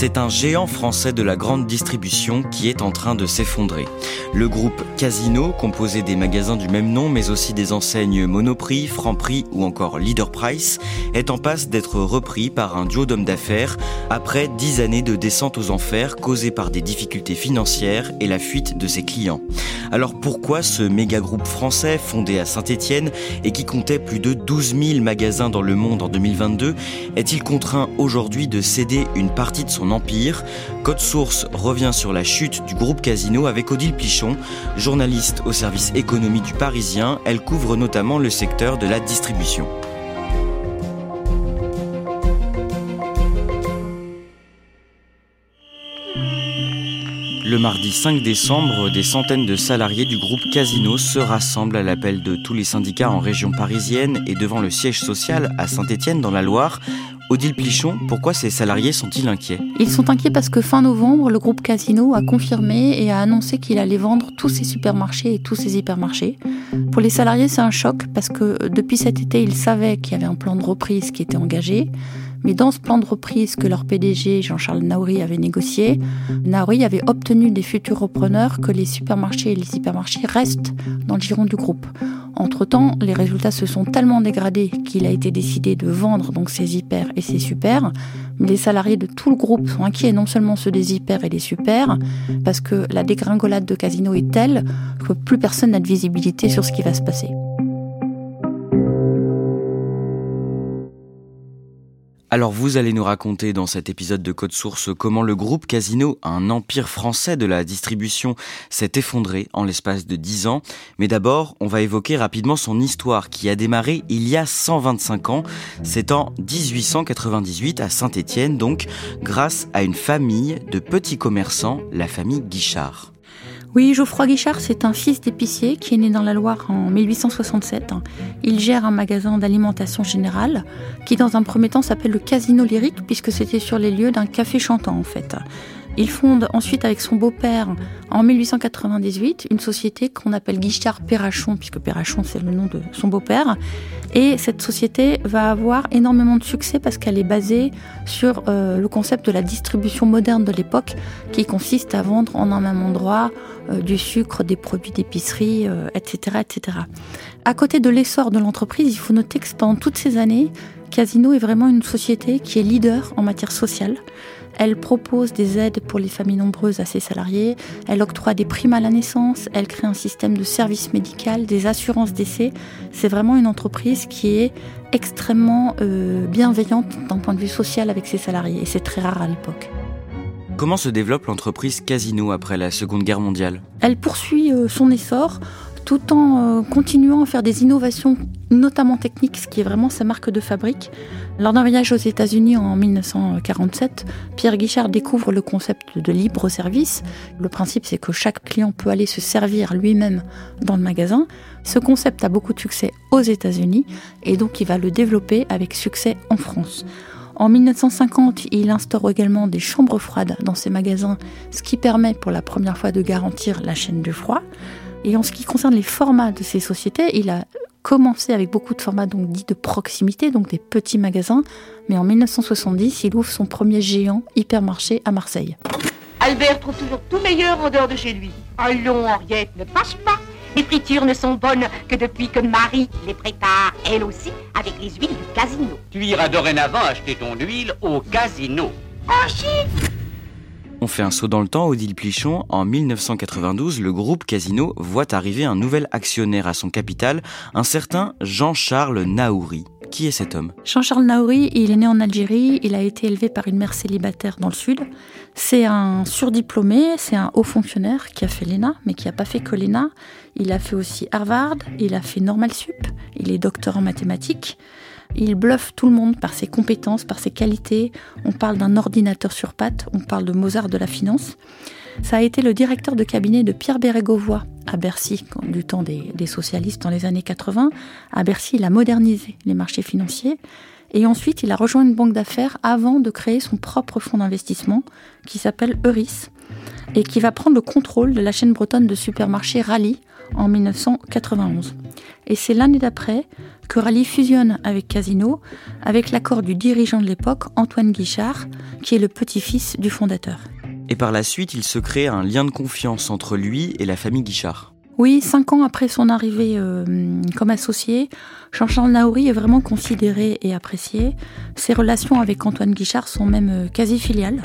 C'est un géant français de la grande distribution qui est en train de s'effondrer. Le groupe Casino, composé des magasins du même nom, mais aussi des enseignes Monoprix, Franprix ou encore Leader Price, est en passe d'être repris par un duo d'hommes d'affaires après dix années de descente aux enfers causées par des difficultés financières et la fuite de ses clients. Alors pourquoi ce méga groupe français fondé à Saint-Étienne et qui comptait plus de 12 000 magasins dans le monde en 2022 est-il contraint aujourd'hui de céder une partie de son empire? Code Source revient sur la chute du groupe Casino avec Odile Plichon, journaliste au service économie du Parisien. Elle couvre notamment le secteur de la distribution. Le mardi 5 décembre, des centaines de salariés du groupe Casino se rassemblent à l'appel de tous les syndicats en région parisienne et devant le siège social à Saint-Étienne dans la Loire Odile Plichon, pourquoi ces salariés sont-ils inquiets? Ils sont inquiets parce que fin novembre, le groupe Casino a confirmé et a annoncé qu'il allait vendre tous ses supermarchés et tous ses hypermarchés. Pour les salariés, c'est un choc parce que depuis cet été, ils savaient qu'il y avait un plan de reprise qui était engagé. Mais dans ce plan de reprise que leur PDG, Jean-Charles Naouri, avait négocié, Naouri avait obtenu des futurs repreneurs que les supermarchés et les hypermarchés restent dans le giron du groupe. Entre-temps, les résultats se sont tellement dégradés qu'il a été décidé de vendre donc ces hyper et ces super. Mais les salariés de tout le groupe sont inquiets, non seulement ceux des hyper et des super, parce que la dégringolade de Casino est telle que plus personne n'a de visibilité sur ce qui va se passer. Alors vous allez nous raconter dans cet épisode de Code Source comment le groupe Casino, un empire français de la distribution, s'est effondré en l'espace de 10 ans. Mais d'abord, on va évoquer rapidement son histoire qui a démarré il y a 125 ans. C'est en 1898 à Saint-Étienne donc, grâce à une famille de petits commerçants, la famille Guichard. Oui, Geoffroy Guichard, c'est un fils d'épicier qui est né dans la Loire en 1867. Il gère un magasin d'alimentation générale qui, dans un premier temps, s'appelle le Casino Lyrique puisque c'était sur les lieux d'un café chantant en fait. Il fonde ensuite avec son beau-père en 1898 une société qu'on appelle Guichard Perrachon, puisque Perrachon c'est le nom de son beau-père. Et cette société va avoir énormément de succès parce qu'elle est basée sur euh, le concept de la distribution moderne de l'époque, qui consiste à vendre en un même endroit euh, du sucre, des produits d'épicerie, etc., euh, etc. À côté de l'essor de l'entreprise, il faut noter que pendant toutes ces années, Casino est vraiment une société qui est leader en matière sociale. Elle propose des aides pour les familles nombreuses à ses salariés, elle octroie des primes à la naissance, elle crée un système de service médical, des assurances d'essai. C'est vraiment une entreprise qui est extrêmement euh, bienveillante d'un point de vue social avec ses salariés et c'est très rare à l'époque. Comment se développe l'entreprise Casino après la Seconde Guerre mondiale? Elle poursuit euh, son essor tout en euh, continuant à faire des innovations, notamment techniques, ce qui est vraiment sa marque de fabrique. Lors d'un voyage aux États-Unis en 1947, Pierre Guichard découvre le concept de libre service. Le principe, c'est que chaque client peut aller se servir lui-même dans le magasin. Ce concept a beaucoup de succès aux États-Unis et donc il va le développer avec succès en France. En 1950, il instaure également des chambres froides dans ses magasins, ce qui permet pour la première fois de garantir la chaîne du froid. Et en ce qui concerne les formats de ces sociétés, il a commencé avec beaucoup de formats donc dits de proximité, donc des petits magasins, mais en 1970, il ouvre son premier géant hypermarché à Marseille. Albert trouve toujours tout meilleur en dehors de chez lui. Allons, Henriette, ne passe pas. Les fritures ne sont bonnes que depuis que Marie les prépare, elle aussi, avec les huiles du casino. Tu iras dorénavant acheter ton huile au casino. Oh, chiffre on fait un saut dans le temps, Odile Plichon. En 1992, le groupe Casino voit arriver un nouvel actionnaire à son capital, un certain Jean-Charles Naouri. Qui est cet homme? Jean-Charles Naouri, il est né en Algérie, il a été élevé par une mère célibataire dans le sud. C'est un surdiplômé, c'est un haut fonctionnaire qui a fait l'ENA, mais qui n'a pas fait que l'ENA. Il a fait aussi Harvard, il a fait Normal Sup, il est docteur en mathématiques. Il bluffe tout le monde par ses compétences, par ses qualités. On parle d'un ordinateur sur pattes, on parle de Mozart de la finance. Ça a été le directeur de cabinet de Pierre Bérégovoy à Bercy, du temps des, socialistes dans les années 80. À Bercy, il a modernisé les marchés financiers. Et ensuite, il a rejoint une banque d'affaires avant de créer son propre fonds d'investissement qui s'appelle Euris et qui va prendre le contrôle de la chaîne bretonne de supermarchés Rally en 1991. Et c'est l'année d'après que Rally fusionne avec Casino, avec l'accord du dirigeant de l'époque, Antoine Guichard, qui est le petit-fils du fondateur. Et par la suite, il se crée un lien de confiance entre lui et la famille Guichard. Oui, cinq ans après son arrivée euh, comme associé, Jean-Charles Naouri est vraiment considéré et apprécié. Ses relations avec Antoine Guichard sont même euh, quasi filiales.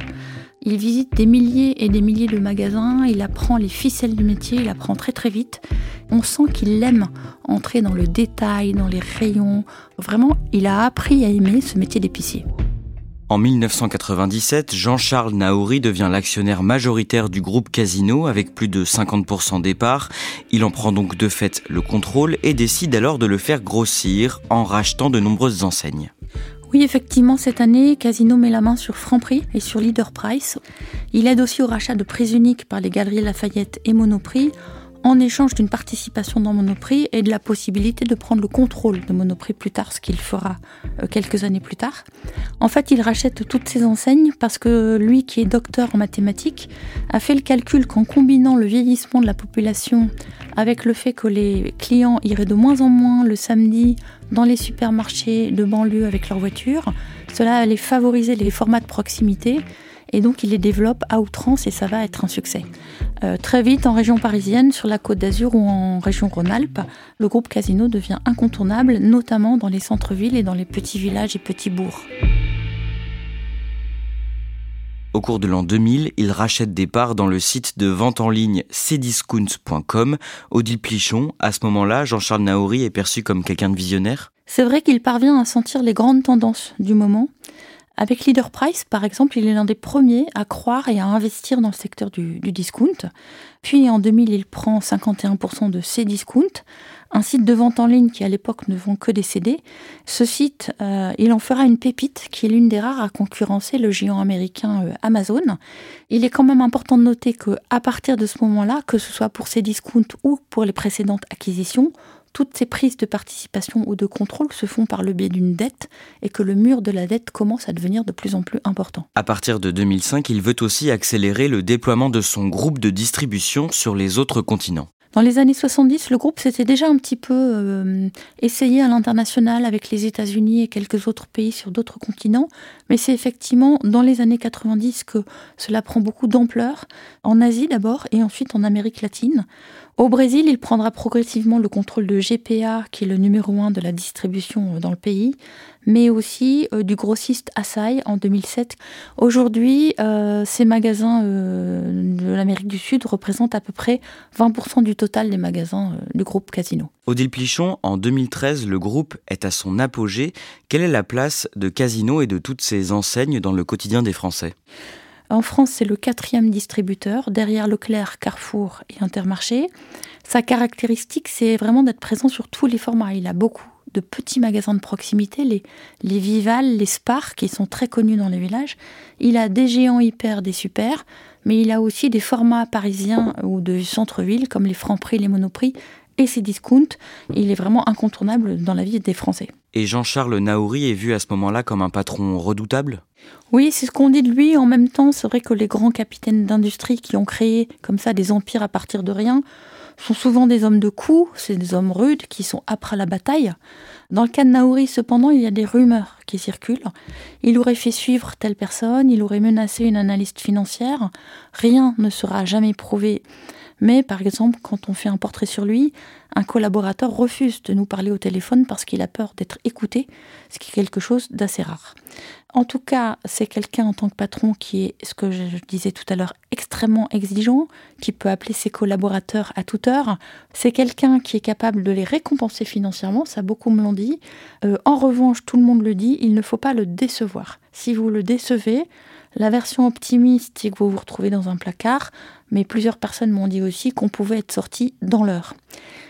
Il visite des milliers et des milliers de magasins, il apprend les ficelles du métier, il apprend très très vite. On sent qu'il aime entrer dans le détail, dans les rayons. Vraiment, il a appris à aimer ce métier d'épicier. En 1997, Jean-Charles Naouri devient l'actionnaire majoritaire du groupe Casino avec plus de 50% des parts. Il en prend donc de fait le contrôle et décide alors de le faire grossir en rachetant de nombreuses enseignes. Oui, effectivement, cette année, Casino met la main sur Franprix et sur Leader Price. Il aide aussi au rachat de prix uniques par les Galeries Lafayette et Monoprix en échange d'une participation dans Monoprix et de la possibilité de prendre le contrôle de Monoprix plus tard, ce qu'il fera euh, quelques années plus tard. En fait, il rachète toutes ces enseignes parce que lui, qui est docteur en mathématiques, a fait le calcul qu'en combinant le vieillissement de la population avec le fait que les clients iraient de moins en moins le samedi dans les supermarchés de banlieue avec leur voiture, cela allait favoriser les formats de proximité et donc il les développe à outrance et ça va être un succès. Euh, très vite, en région parisienne, sur la côte d'Azur ou en région Rhône-Alpes, le groupe Casino devient incontournable, notamment dans les centres-villes et dans les petits villages et petits bourgs. Au cours de l'an 2000, il rachète des parts dans le site de vente en ligne cdiscount.com. Odile Plichon, à ce moment-là, Jean-Charles Naouri est perçu comme quelqu'un de visionnaire? C'est vrai qu'il parvient à sentir les grandes tendances du moment. Avec Leader Price, par exemple, il est l'un des premiers à croire et à investir dans le secteur du, discount. Puis en 2000, il prend 51% de Cdiscount, un site de vente en ligne qui à l'époque ne vend que des CD. Ce site, euh, il en fera une pépite qui est l'une des rares à concurrencer le géant américain euh, Amazon. Il est quand même important de noter que à partir de ce moment-là, que ce soit pour Cdiscount ou pour les précédentes acquisitions, toutes ces prises de participation ou de contrôle se font par le biais d'une dette et que le mur de la dette commence à devenir de plus en plus important. À partir de 2005, il veut aussi accélérer le déploiement de son groupe de distribution sur les autres continents. Dans les années 70, le groupe s'était déjà un petit peu euh, essayé à l'international avec les États-Unis et quelques autres pays sur d'autres continents, mais c'est effectivement dans les années 90 que cela prend beaucoup d'ampleur, en Asie d'abord et ensuite en Amérique latine. Au Brésil, il prendra progressivement le contrôle de GPA, qui est le numéro un de la distribution euh, dans le pays, mais aussi euh, du grossiste Asahi en 2007. Aujourd'hui, euh, ces magasins de l'Amérique du Sud représentent à peu près 20% du total des magasins du groupe Casino. Odile Plichon, en 2013, le groupe est à son apogée. Quelle est la place de Casino et de toutes ces enseignes dans le quotidien des Français? En France, c'est le quatrième distributeur, derrière Leclerc, Carrefour et Intermarché. Sa caractéristique, c'est vraiment d'être présent sur tous les formats. Il a beaucoup de petits magasins de proximité, les, les Vival, les Spar, qui sont très connus dans les villages. Il a des géants hyper, des super, mais il a aussi des formats parisiens ou de centre-ville, comme les Franprix, les Monoprix, et ses discounts. Il est vraiment incontournable dans la vie des Français. Et Jean-Charles Naouri est vu à ce moment-là comme un patron redoutable? Oui, c'est ce qu'on dit de lui. En même temps, c'est vrai que les grands capitaines d'industrie qui ont créé comme ça des empires à partir de rien sont souvent des hommes de coups, c'est des hommes rudes qui sont âpres à la bataille. Dans le cas de Naouri, cependant, il y a des rumeurs qui circulent. Il aurait fait suivre telle personne, il aurait menacé une analyste financière. Rien ne sera jamais prouvé. Mais par exemple, quand on fait un portrait sur lui, un collaborateur refuse de nous parler au téléphone parce qu'il a peur d'être écouté, ce qui est quelque chose d'assez rare. En tout cas, c'est quelqu'un en tant que patron qui est, ce que je disais tout à l'heure, extrêmement exigeant, qui peut appeler ses collaborateurs à toute heure. C'est quelqu'un qui est capable de les récompenser financièrement, ça beaucoup me l'ont dit. Euh, en revanche, tout le monde le dit, il ne faut pas le décevoir. Si vous le décevez, la version optimiste, c'est que vous vous retrouvez dans un placard, mais plusieurs personnes m'ont dit aussi qu'on pouvait être sorti dans l'heure.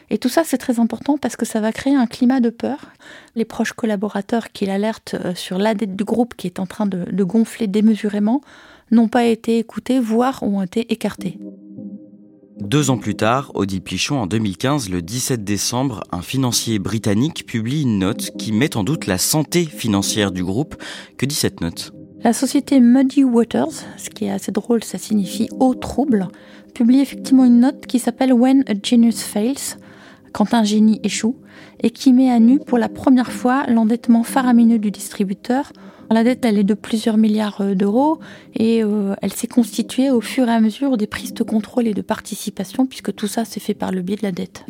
Et tout ça, c'est très important parce que ça va créer un climat de peur. Les proches collaborateurs qui l'alertent euh, sur la dette du groupe qui est en train de, gonfler démesurément n'ont pas été écoutés, voire ont été écartés. Deux ans plus tard, Odile Plichon, en 2015, le 17 décembre, un financier britannique publie une note qui met en doute la santé financière du groupe. Que dit cette note? La société Muddy Waters, ce qui est assez drôle, ça signifie eau trouble, publie effectivement une note qui s'appelle When a Genius Fails, quand un génie échoue, et qui met à nu pour la première fois l'endettement faramineux du distributeur. La dette, elle est de plusieurs milliards euh, d'euros et euh, elle s'est constituée au fur et à mesure des prises de contrôle et de participation, puisque tout ça s'est fait par le biais de la dette.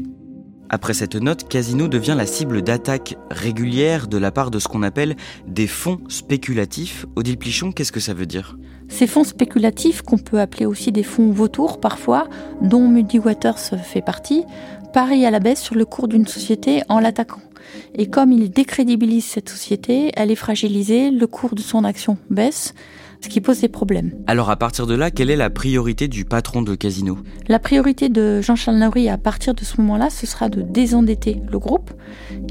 Après cette note, Casino devient la cible d'attaques régulières de la part de ce qu'on appelle des fonds spéculatifs. Odile Plichon, qu'est-ce que ça veut dire? Ces fonds spéculatifs, qu'on peut appeler aussi des fonds vautours parfois, dont Muddy Waters fait partie, parient à la baisse sur le cours d'une société en l'attaquant. Et comme ils décrédibilisent cette société, elle est fragilisée, le cours de son action baisse, ce qui pose des problèmes. Alors à partir de là, quelle est la priorité du patron de Casino? La priorité de Jean-Charles Nauri à partir de ce moment-là, ce sera de désendetter le groupe.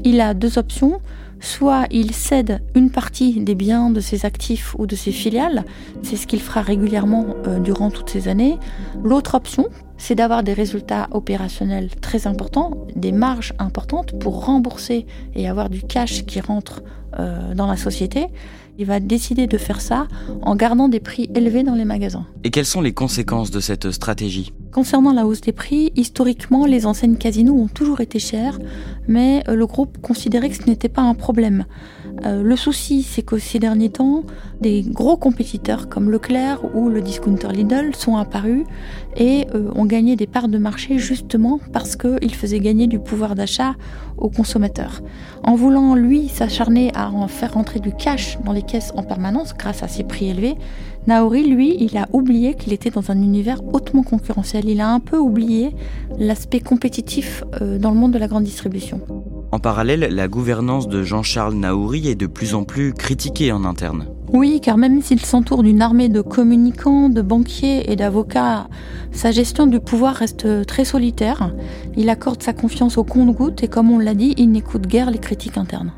Il a deux options. Soit il cède une partie des biens de ses actifs ou de ses filiales, c'est ce qu'il fera régulièrement euh, durant toutes ces années. L'autre option, c'est d'avoir des résultats opérationnels très importants, des marges importantes pour rembourser et avoir du cash qui rentre euh, dans la société. Il va décider de faire ça en gardant des prix élevés dans les magasins. Et quelles sont les conséquences de cette stratégie? Concernant la hausse des prix, historiquement, les enseignes casinos ont toujours été chères, mais euh, le groupe considérait que ce n'était pas un problème. Euh, le souci, c'est qu'au ces derniers temps, des gros compétiteurs comme Leclerc ou le discounter Lidl sont apparus et euh, ont gagné des parts de marché justement parce qu'ils faisaient gagner du pouvoir d'achat aux consommateurs. En voulant, lui, s'acharner à en faire rentrer du cash dans les caisses en permanence grâce à ses prix élevés, Naori, lui, il a oublié qu'il était dans un univers hautement concurrentiel. Il a un peu oublié l'aspect compétitif euh, dans le monde de la grande distribution. En parallèle, la gouvernance de Jean-Charles Naouri est de plus en plus critiquée en interne. Oui, car même s'il s'entoure d'une armée de communicants, de banquiers et d'avocats, sa gestion du pouvoir reste très solitaire. Il accorde sa confiance au compte-gouttes et comme on l'a dit, il n'écoute guère les critiques internes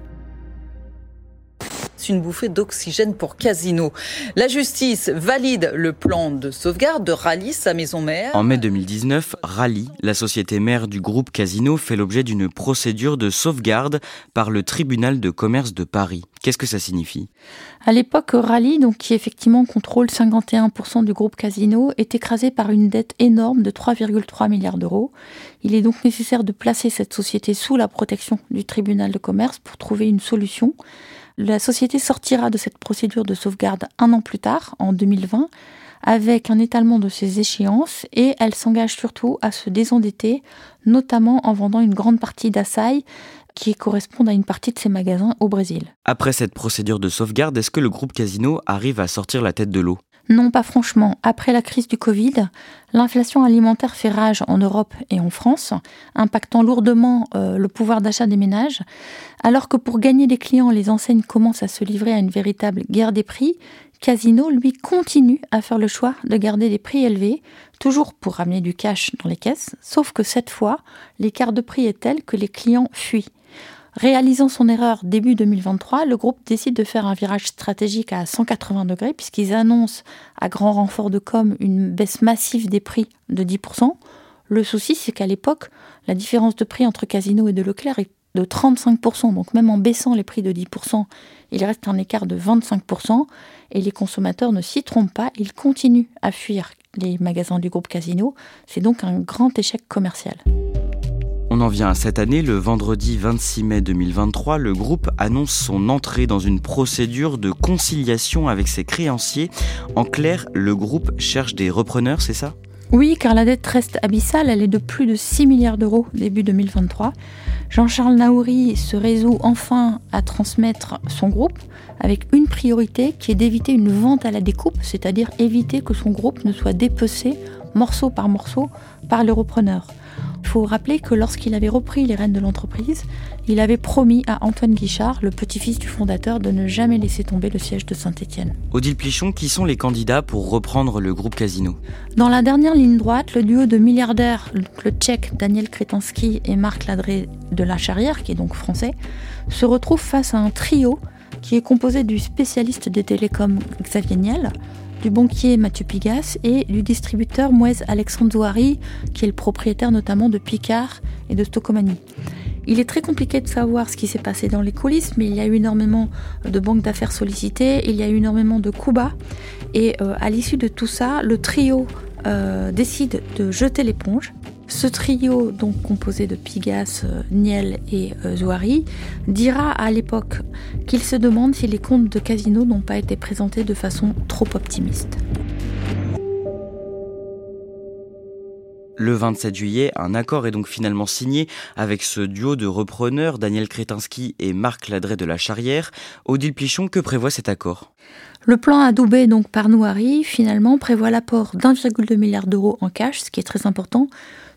une bouffée d'oxygène pour Casino. La justice valide le plan de sauvegarde de Rally, sa maison mère. En mai 2019, Rally, la société mère du groupe Casino, fait l'objet d'une procédure de sauvegarde par le tribunal de commerce de Paris. Qu'est-ce que ça signifie? À l'époque, Rally, donc, qui effectivement contrôle 51% du groupe Casino, est écrasé par une dette énorme de 3,3 milliards d'euros. Il est donc nécessaire de placer cette société sous la protection du tribunal de commerce pour trouver une solution. La société sortira de cette procédure de sauvegarde un an plus tard, en 2020, avec un étalement de ses échéances et elle s'engage surtout à se désendetter, notamment en vendant une grande partie d'Assai qui correspond à une partie de ses magasins au Brésil. Après cette procédure de sauvegarde, est-ce que le groupe Casino arrive à sortir la tête de l'eau? Non, pas franchement. Après la crise du Covid, l'inflation alimentaire fait rage en Europe et en France, impactant lourdement euh, le pouvoir d'achat des ménages. Alors que pour gagner des clients, les enseignes commencent à se livrer à une véritable guerre des prix, Casino, lui, continue à faire le choix de garder des prix élevés, toujours pour ramener du cash dans les caisses, sauf que cette fois, l'écart de prix est tel que les clients fuient. Réalisant son erreur début 2023, le groupe décide de faire un virage stratégique à 180 degrés puisqu'ils annoncent à grand renfort de com une baisse massive des prix de 10%. Le souci, c'est qu'à l'époque, la différence de prix entre Casino et de Leclerc est de 35%. Donc même en baissant les prix de 10%, il reste un écart de 25%. Et les consommateurs ne s'y trompent pas, ils continuent à fuir les magasins du groupe Casino. C'est donc un grand échec commercial. On en vient à cette année, le vendredi 26 mai 2023, le groupe annonce son entrée dans une procédure de conciliation avec ses créanciers. En clair, le groupe cherche des repreneurs, c'est ça? Oui, car la dette reste abyssale, elle est de plus de 6 milliards d'euros début 2023. Jean-Charles Naouri se résout enfin à transmettre son groupe avec une priorité qui est d'éviter une vente à la découpe, c'est-à-dire éviter que son groupe ne soit dépecé morceau par morceau par les repreneurs. Il faut rappeler que lorsqu'il avait repris les rênes de l'entreprise, il avait promis à Antoine Guichard, le petit-fils du fondateur, de ne jamais laisser tomber le siège de Saint-Étienne. Odile Plichon, qui sont les candidats pour reprendre le groupe Casino Dans la dernière ligne droite, le duo de milliardaires, le tchèque Daniel Kretansky et Marc Ladré de la Charrière, qui est donc français, se retrouve face à un trio qui est composé du spécialiste des télécoms Xavier Niel, du banquier Mathieu Pigas et du distributeur Mouez Alexandre Zouari, qui est le propriétaire notamment de Picard et de Stocomanie. Il est très compliqué de savoir ce qui s'est passé dans les coulisses, mais il y a eu énormément de banques d'affaires sollicitées, il y a eu énormément de coups bas, et euh, à l'issue de tout ça, le trio euh, décide de jeter l'éponge ce trio, donc composé de Pigas, euh, Niel et euh, Zouari, dira à l'époque qu'il se demande si les comptes de Casino n'ont pas été présentés de façon trop optimiste. Le 27 juillet, un accord est donc finalement signé avec ce duo de repreneurs, Daniel Kretinsky et Marc Ladré de la Charrière. Odile Plichon, que prévoit cet accord? Le plan adoubé donc par Nouari, finalement, prévoit l'apport d'1,2 milliard d'euros en cash, ce qui est très important,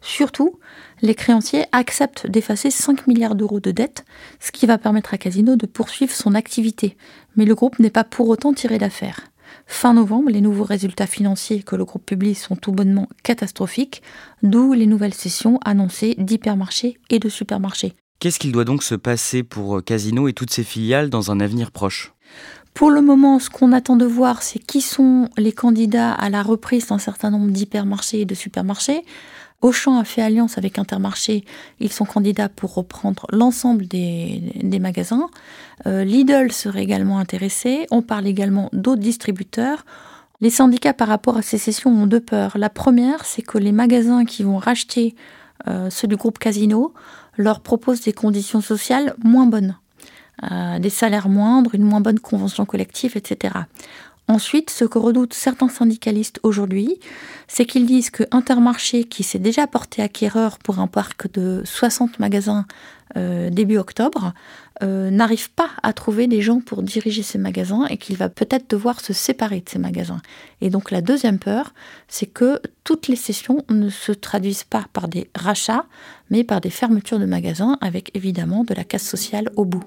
Surtout, les créanciers acceptent d'effacer 5 milliards d'euros de dettes, ce qui va permettre à Casino de poursuivre son activité. Mais le groupe n'est pas pour autant tiré d'affaire. Fin novembre, les nouveaux résultats financiers que le groupe publie sont tout bonnement catastrophiques, d'où les nouvelles sessions annoncées d'hypermarchés et de supermarchés. Qu'est-ce qu'il doit donc se passer pour Casino et toutes ses filiales dans un avenir proche? Pour le moment, ce qu'on attend de voir, c'est qui sont les candidats à la reprise d'un certain nombre d'hypermarchés et de supermarchés. Auchan a fait alliance avec Intermarché. Ils sont candidats pour reprendre l'ensemble des, magasins. Euh, Lidl serait également intéressé. On parle également d'autres distributeurs. Les syndicats par rapport à ces cessions ont deux peurs. La première, c'est que les magasins qui vont racheter euh, ceux du groupe Casino leur proposent des conditions sociales moins bonnes. Euh, des salaires moindres, une moins bonne convention collective, etc. Ensuite, ce que redoutent certains syndicalistes aujourd'hui, c'est qu'ils disent que Intermarché, qui s'est déjà porté acquéreur pour un parc de 60 magasins euh, début octobre, euh, n'arrive pas à trouver des gens pour diriger ces magasins et qu'il va peut-être devoir se séparer de ces magasins. Et donc la deuxième peur, c'est que toutes les sessions ne se traduisent pas par des rachats, mais par des fermetures de magasins avec évidemment de la casse sociale au bout.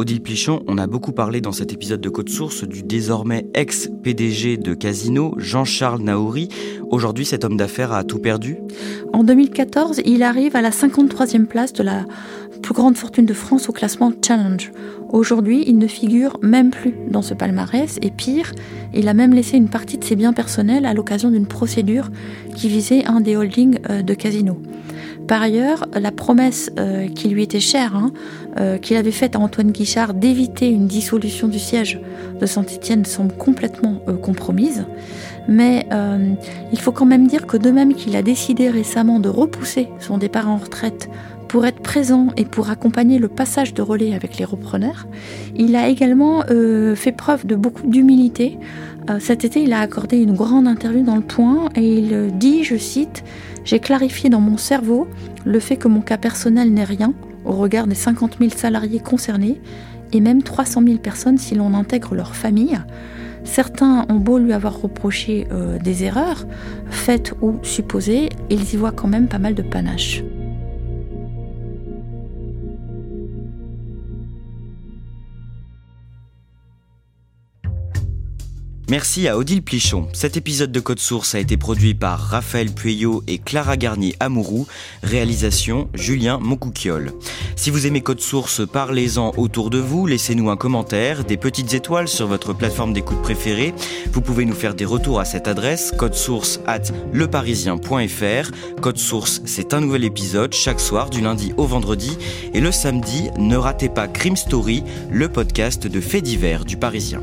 Odile Plichon, on a beaucoup parlé dans cet épisode de Code Source du désormais ex-PDG de Casino, Jean-Charles Naouri. Aujourd'hui, cet homme d'affaires a tout perdu En 2014, il arrive à la 53e place de la plus grande fortune de France au classement Challenge. Aujourd'hui, il ne figure même plus dans ce palmarès et pire, il a même laissé une partie de ses biens personnels à l'occasion d'une procédure qui visait un des holdings euh, de Casino. Par ailleurs, la promesse euh, qui lui était chère, hein, euh, qu'il avait faite à Antoine Guichard d'éviter une dissolution du siège de Saint-Étienne semble complètement euh, compromise. Mais il faut quand même dire que de même qu'il a décidé récemment de repousser son départ en retraite pour être présent et pour accompagner le passage de relais avec les repreneurs, il a également fait preuve de beaucoup d'humilité. cet été, il a accordé une grande interview dans Le Point et il dit, je cite, j'ai clarifié dans mon cerveau le fait que mon cas personnel n'est rien au regard des 50 000 salariés concernés et même 300 000 personnes si l'on intègre leur famille. Certains ont beau lui avoir reproché euh, des erreurs, faites ou supposées, ils y voient quand même pas mal de panache. Merci à Odile Plichon. Cet épisode de Code Source a été produit par Raphaël Pueyo et Clara Garnier Amourou. Réalisation Julien Moncouquiole. Si vous aimez Code Source, parlez-en autour de vous. Laissez-nous un commentaire, des petites étoiles sur votre plateforme d'écoute préférée. Vous pouvez nous faire des retours à cette adresse codesource at leparisien.fr. Code Source, c'est un nouvel épisode chaque soir du lundi au vendredi. Et le samedi, ne ratez pas Crime Story, le podcast de faits divers du Parisien.